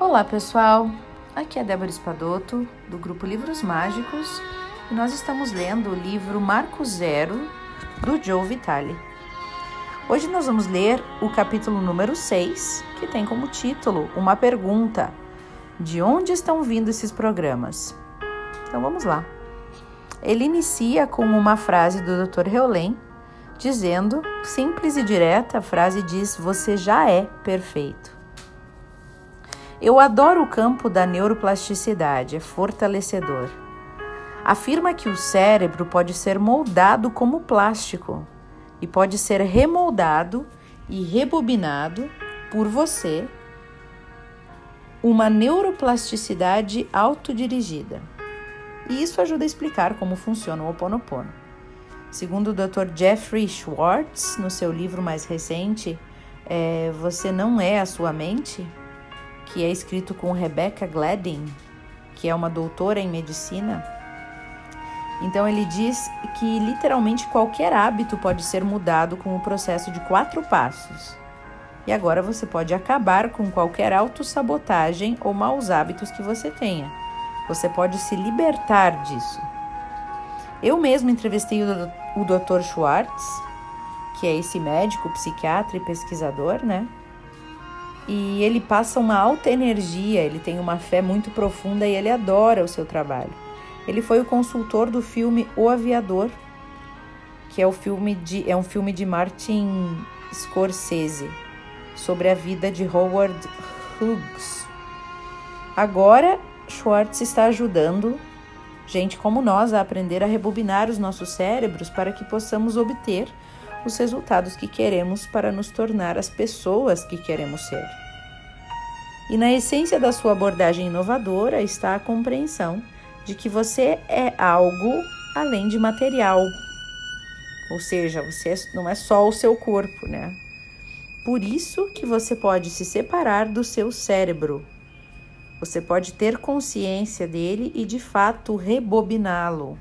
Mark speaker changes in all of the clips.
Speaker 1: Olá pessoal, aqui é Débora Espadoto do grupo Livros Mágicos e nós estamos lendo o livro Marco Zero do Joe Vitale. Hoje nós vamos ler o capítulo número 6, que tem como título uma pergunta: De onde estão vindo esses programas? Então vamos lá. Ele inicia com uma frase do Dr. Heulen, dizendo, simples e direta, a frase diz: Você já é perfeito. Eu adoro o campo da neuroplasticidade, é fortalecedor. Afirma que o cérebro pode ser moldado como plástico e pode ser remoldado e rebobinado por você uma neuroplasticidade autodirigida. E isso ajuda a explicar como funciona o Oponopono. Segundo o Dr. Jeffrey Schwartz, no seu livro mais recente, é, Você Não É a Sua Mente, que é escrito com Rebecca Gladden, que é uma doutora em medicina. Então ele diz que literalmente qualquer hábito pode ser mudado com o processo de quatro passos. E agora você pode acabar com qualquer autossabotagem ou maus hábitos que você tenha. Você pode se libertar disso. Eu mesmo entrevistei o Dr. Schwartz, que é esse médico, psiquiatra e pesquisador, né? E ele passa uma alta energia, ele tem uma fé muito profunda e ele adora o seu trabalho. Ele foi o consultor do filme O Aviador, que é, o filme de, é um filme de Martin Scorsese sobre a vida de Howard Hughes. Agora, Schwartz está ajudando gente como nós a aprender a rebobinar os nossos cérebros para que possamos obter os resultados que queremos para nos tornar as pessoas que queremos ser. E na essência da sua abordagem inovadora está a compreensão de que você é algo além de material. Ou seja, você não é só o seu corpo, né? Por isso que você pode se separar do seu cérebro. Você pode ter consciência dele e de fato rebobiná-lo.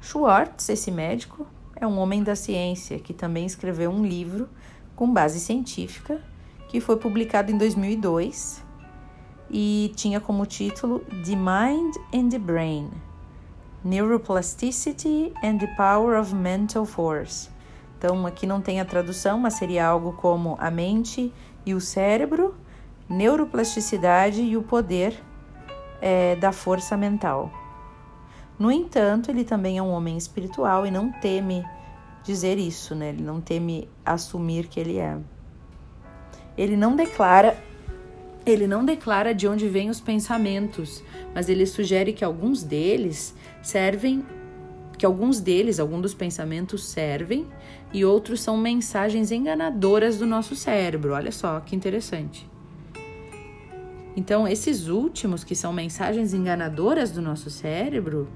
Speaker 1: Schwartz, esse médico, é um homem da ciência que também escreveu um livro com base científica que foi publicado em 2002 e tinha como título The Mind and the Brain: Neuroplasticity and the Power of Mental Force. Então, aqui não tem a tradução, mas seria algo como a mente e o cérebro, neuroplasticidade e o poder é, da força mental. No entanto, ele também é um homem espiritual e não teme dizer isso, né? Ele não teme assumir que ele é. Ele não declara ele não declara de onde vêm os pensamentos, mas ele sugere que alguns deles servem que alguns deles, alguns dos pensamentos servem e outros são mensagens enganadoras do nosso cérebro. Olha só que interessante. Então, esses últimos, que são mensagens enganadoras do nosso cérebro,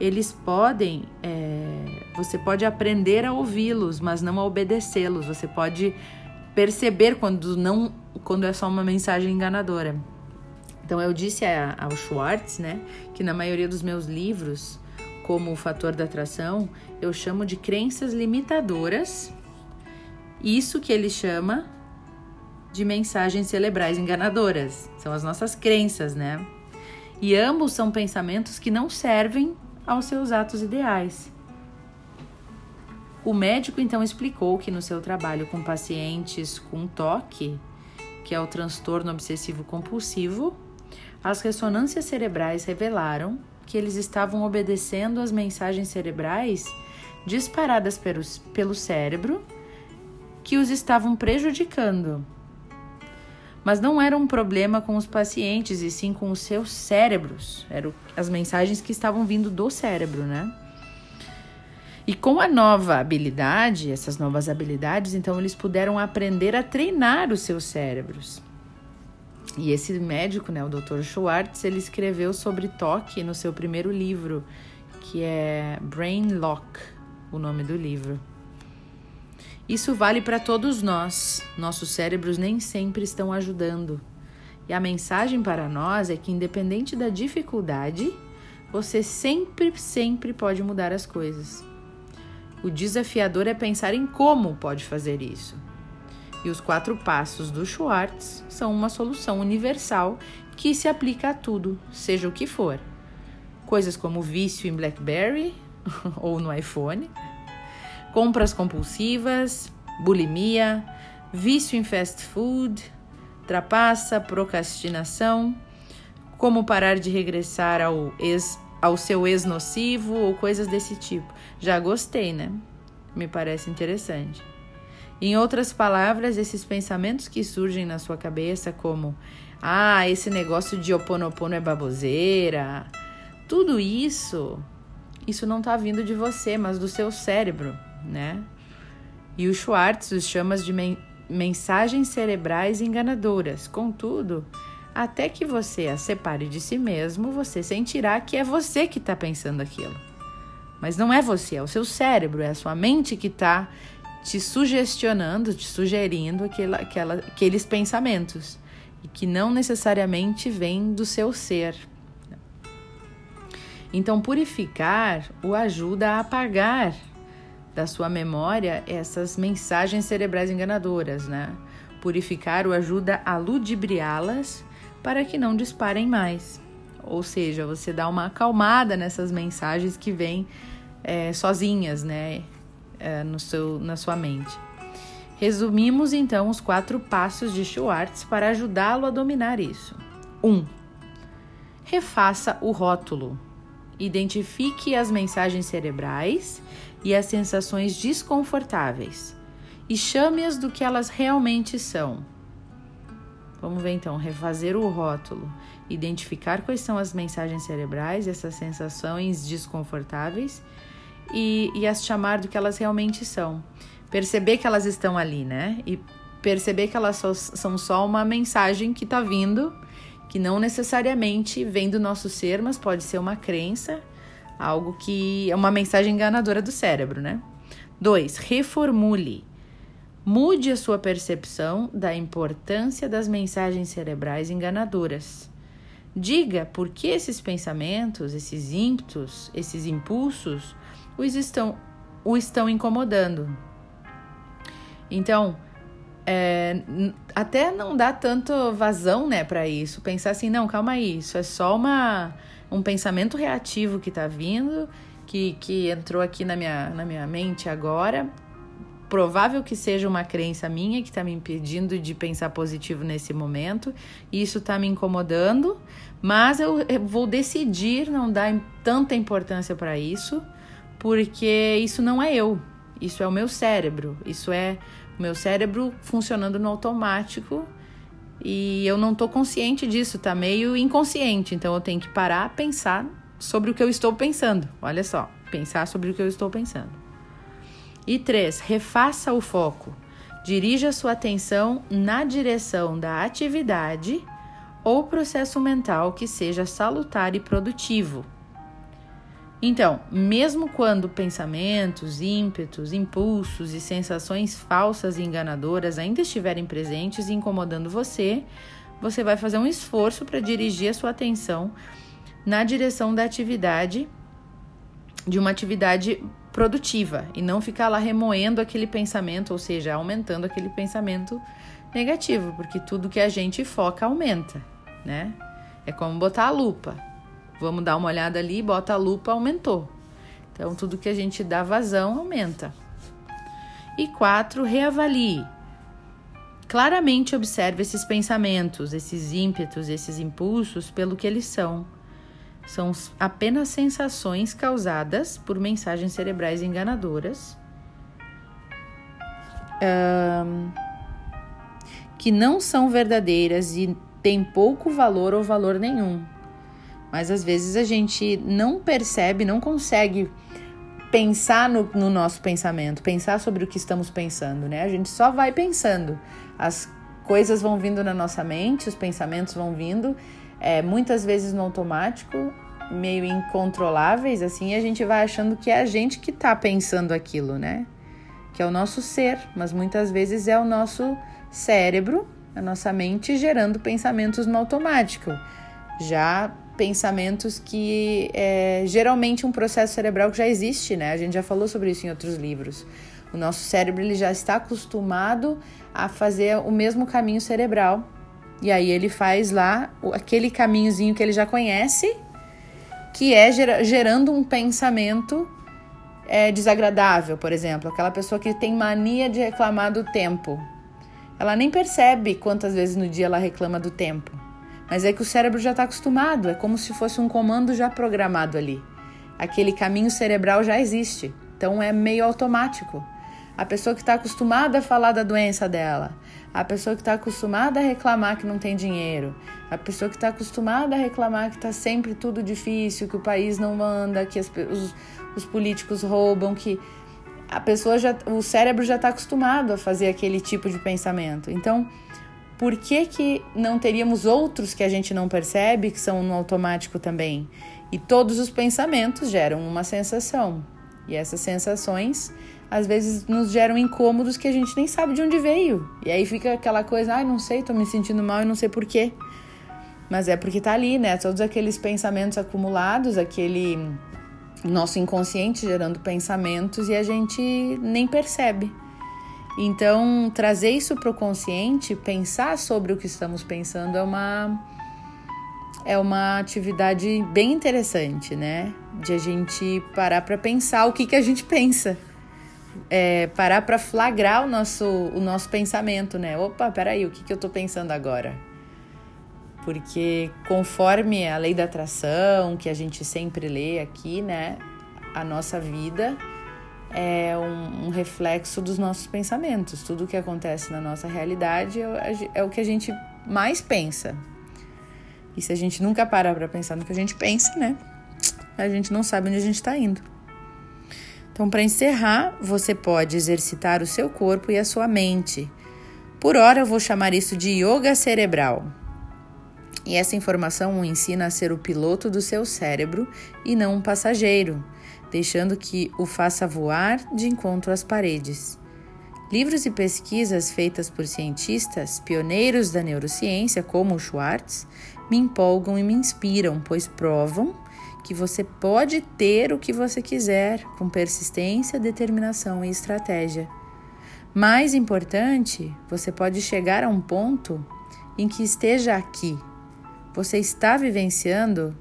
Speaker 1: eles podem, é, você pode aprender a ouvi-los, mas não a obedecê-los. Você pode perceber quando não, quando é só uma mensagem enganadora. Então eu disse a, ao Schwartz, né, que na maioria dos meus livros, como o fator da atração, eu chamo de crenças limitadoras. Isso que ele chama de mensagens cerebrais enganadoras. São as nossas crenças, né? E ambos são pensamentos que não servem aos seus atos ideais. O médico então explicou que no seu trabalho com pacientes com toque, que é o transtorno obsessivo compulsivo, as ressonâncias cerebrais revelaram que eles estavam obedecendo às mensagens cerebrais disparadas pelo cérebro que os estavam prejudicando mas não era um problema com os pacientes, e sim com os seus cérebros. Eram as mensagens que estavam vindo do cérebro, né? E com a nova habilidade, essas novas habilidades, então eles puderam aprender a treinar os seus cérebros. E esse médico, né, o Dr. Schwartz, ele escreveu sobre toque no seu primeiro livro, que é Brain Lock, o nome do livro. Isso vale para todos nós. Nossos cérebros nem sempre estão ajudando. E a mensagem para nós é que, independente da dificuldade, você sempre, sempre pode mudar as coisas. O desafiador é pensar em como pode fazer isso. E os quatro passos do Schwartz são uma solução universal que se aplica a tudo, seja o que for. Coisas como vício em BlackBerry ou no iPhone, compras compulsivas, bulimia, vício em fast food, trapaça, procrastinação, como parar de regressar ao, ex, ao seu ex-nocivo ou coisas desse tipo. Já gostei, né? Me parece interessante. Em outras palavras, esses pensamentos que surgem na sua cabeça, como ah, esse negócio de oponopono é baboseira, tudo isso, isso não está vindo de você, mas do seu cérebro, né? E o Schwartz os chama de men mensagens cerebrais enganadoras. Contudo, até que você as separe de si mesmo, você sentirá que é você que está pensando aquilo. Mas não é você, é o seu cérebro, é a sua mente que está te sugestionando, te sugerindo aquela, aquela, aqueles pensamentos e que não necessariamente vêm do seu ser. Então, purificar o ajuda a apagar da sua memória essas mensagens cerebrais enganadoras, né? Purificar o ajuda a ludibriá-las para que não disparem mais. Ou seja, você dá uma acalmada nessas mensagens que vêm é, sozinhas, né? É, no seu, na sua mente. Resumimos então os quatro passos de Schwartz para ajudá-lo a dominar isso. 1. Um, refaça o rótulo. Identifique as mensagens cerebrais e as sensações desconfortáveis e chame-as do que elas realmente são. Vamos ver então, refazer o rótulo, identificar quais são as mensagens cerebrais, essas sensações desconfortáveis e, e as chamar do que elas realmente são. Perceber que elas estão ali, né? E perceber que elas só, são só uma mensagem que está vindo, que não necessariamente vem do nosso ser, mas pode ser uma crença, algo que é uma mensagem enganadora do cérebro, né? Dois, reformule. Mude a sua percepção da importância das mensagens cerebrais enganadoras. Diga por que esses pensamentos, esses ímpetos, esses impulsos os estão, o estão incomodando. Então, é, até não dá tanto vazão né, para isso. Pensar assim, não, calma aí, isso é só uma, um pensamento reativo que está vindo, que, que entrou aqui na minha, na minha mente agora. Provável que seja uma crença minha que está me impedindo de pensar positivo nesse momento, e isso está me incomodando, mas eu vou decidir não dar tanta importância para isso, porque isso não é eu, isso é o meu cérebro, isso é meu cérebro funcionando no automático e eu não estou consciente disso, tá meio inconsciente, então eu tenho que parar, pensar sobre o que eu estou pensando. Olha só, pensar sobre o que eu estou pensando. E três, refaça o foco. Dirija sua atenção na direção da atividade ou processo mental que seja salutar e produtivo. Então, mesmo quando pensamentos, ímpetos, impulsos e sensações falsas e enganadoras ainda estiverem presentes e incomodando você, você vai fazer um esforço para dirigir a sua atenção na direção da atividade, de uma atividade produtiva e não ficar lá remoendo aquele pensamento, ou seja, aumentando aquele pensamento negativo, porque tudo que a gente foca aumenta, né? É como botar a lupa. Vamos dar uma olhada ali, bota a lupa, aumentou. Então, tudo que a gente dá vazão aumenta. E quatro, reavalie. Claramente observe esses pensamentos, esses ímpetos, esses impulsos pelo que eles são são apenas sensações causadas por mensagens cerebrais enganadoras um, que não são verdadeiras e têm pouco valor ou valor nenhum. Mas às vezes a gente não percebe, não consegue pensar no, no nosso pensamento, pensar sobre o que estamos pensando, né? A gente só vai pensando. As coisas vão vindo na nossa mente, os pensamentos vão vindo é, muitas vezes no automático, meio incontroláveis, assim, a gente vai achando que é a gente que tá pensando aquilo, né? Que é o nosso ser, mas muitas vezes é o nosso cérebro, a nossa mente gerando pensamentos no automático. Já pensamentos que é geralmente um processo cerebral que já existe, né? A gente já falou sobre isso em outros livros. O nosso cérebro ele já está acostumado a fazer o mesmo caminho cerebral. E aí ele faz lá aquele caminhozinho que ele já conhece, que é gerando um pensamento é, desagradável, por exemplo. Aquela pessoa que tem mania de reclamar do tempo. Ela nem percebe quantas vezes no dia ela reclama do tempo. Mas é que o cérebro já está acostumado, é como se fosse um comando já programado ali. Aquele caminho cerebral já existe, então é meio automático. A pessoa que está acostumada a falar da doença dela, a pessoa que está acostumada a reclamar que não tem dinheiro, a pessoa que está acostumada a reclamar que está sempre tudo difícil, que o país não manda, que as, os, os políticos roubam, que a pessoa já, o cérebro já está acostumado a fazer aquele tipo de pensamento. Então, por que, que não teríamos outros que a gente não percebe, que são no automático também? E todos os pensamentos geram uma sensação. E essas sensações, às vezes, nos geram incômodos que a gente nem sabe de onde veio. E aí fica aquela coisa, ai, ah, não sei, tô me sentindo mal e não sei por quê. Mas é porque tá ali, né? Todos aqueles pensamentos acumulados, aquele nosso inconsciente gerando pensamentos e a gente nem percebe. Então, trazer isso para o consciente, pensar sobre o que estamos pensando é uma é uma atividade bem interessante, né? De a gente parar para pensar o que, que a gente pensa. É, parar para flagrar o nosso, o nosso pensamento, né? Opa, peraí, o que, que eu estou pensando agora? Porque conforme a lei da atração, que a gente sempre lê aqui, né? A nossa vida é um, um, reflexo dos nossos pensamentos. Tudo que acontece na nossa realidade é, é o que a gente mais pensa. E se a gente nunca parar para pensar no que a gente pensa, né? A gente não sabe onde a gente está indo. Então, para encerrar, você pode exercitar o seu corpo e a sua mente. Por hora, eu vou chamar isso de yoga cerebral. E essa informação o ensina a ser o piloto do seu cérebro e não um passageiro deixando que o faça voar de encontro às paredes. Livros e pesquisas feitas por cientistas pioneiros da neurociência, como Schwartz, me empolgam e me inspiram, pois provam que você pode ter o que você quiser com persistência, determinação e estratégia. Mais importante, você pode chegar a um ponto em que esteja aqui. Você está vivenciando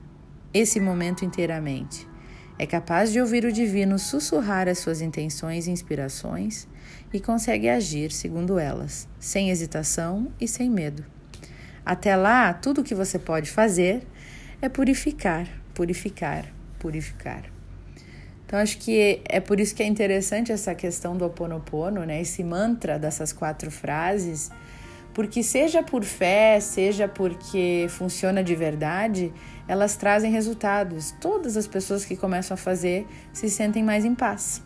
Speaker 1: esse momento inteiramente. É capaz de ouvir o divino sussurrar as suas intenções e inspirações e consegue agir segundo elas, sem hesitação e sem medo. Até lá, tudo o que você pode fazer é purificar, purificar, purificar. Então, acho que é por isso que é interessante essa questão do Ho Oponopono, né? esse mantra dessas quatro frases, porque seja por fé, seja porque funciona de verdade, elas trazem resultados. Todas as pessoas que começam a fazer se sentem mais em paz.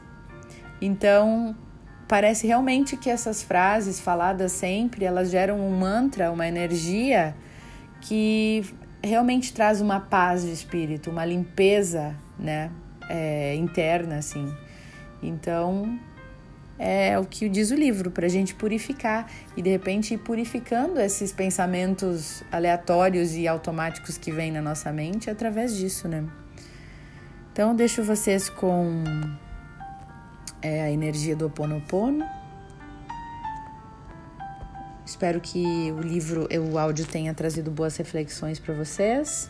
Speaker 1: Então, parece realmente que essas frases faladas sempre, elas geram um mantra, uma energia que realmente traz uma paz de espírito, uma limpeza, né, é, interna, assim. Então, é o que diz o livro, para a gente purificar e de repente ir purificando esses pensamentos aleatórios e automáticos que vêm na nossa mente através disso, né? Então, deixo vocês com é, a energia do Ho Oponopono. Espero que o livro, o áudio tenha trazido boas reflexões para vocês.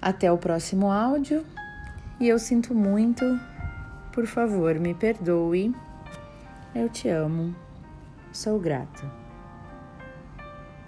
Speaker 1: Até o próximo áudio. E eu sinto muito por favor, me perdoe. Eu te amo. Sou grata.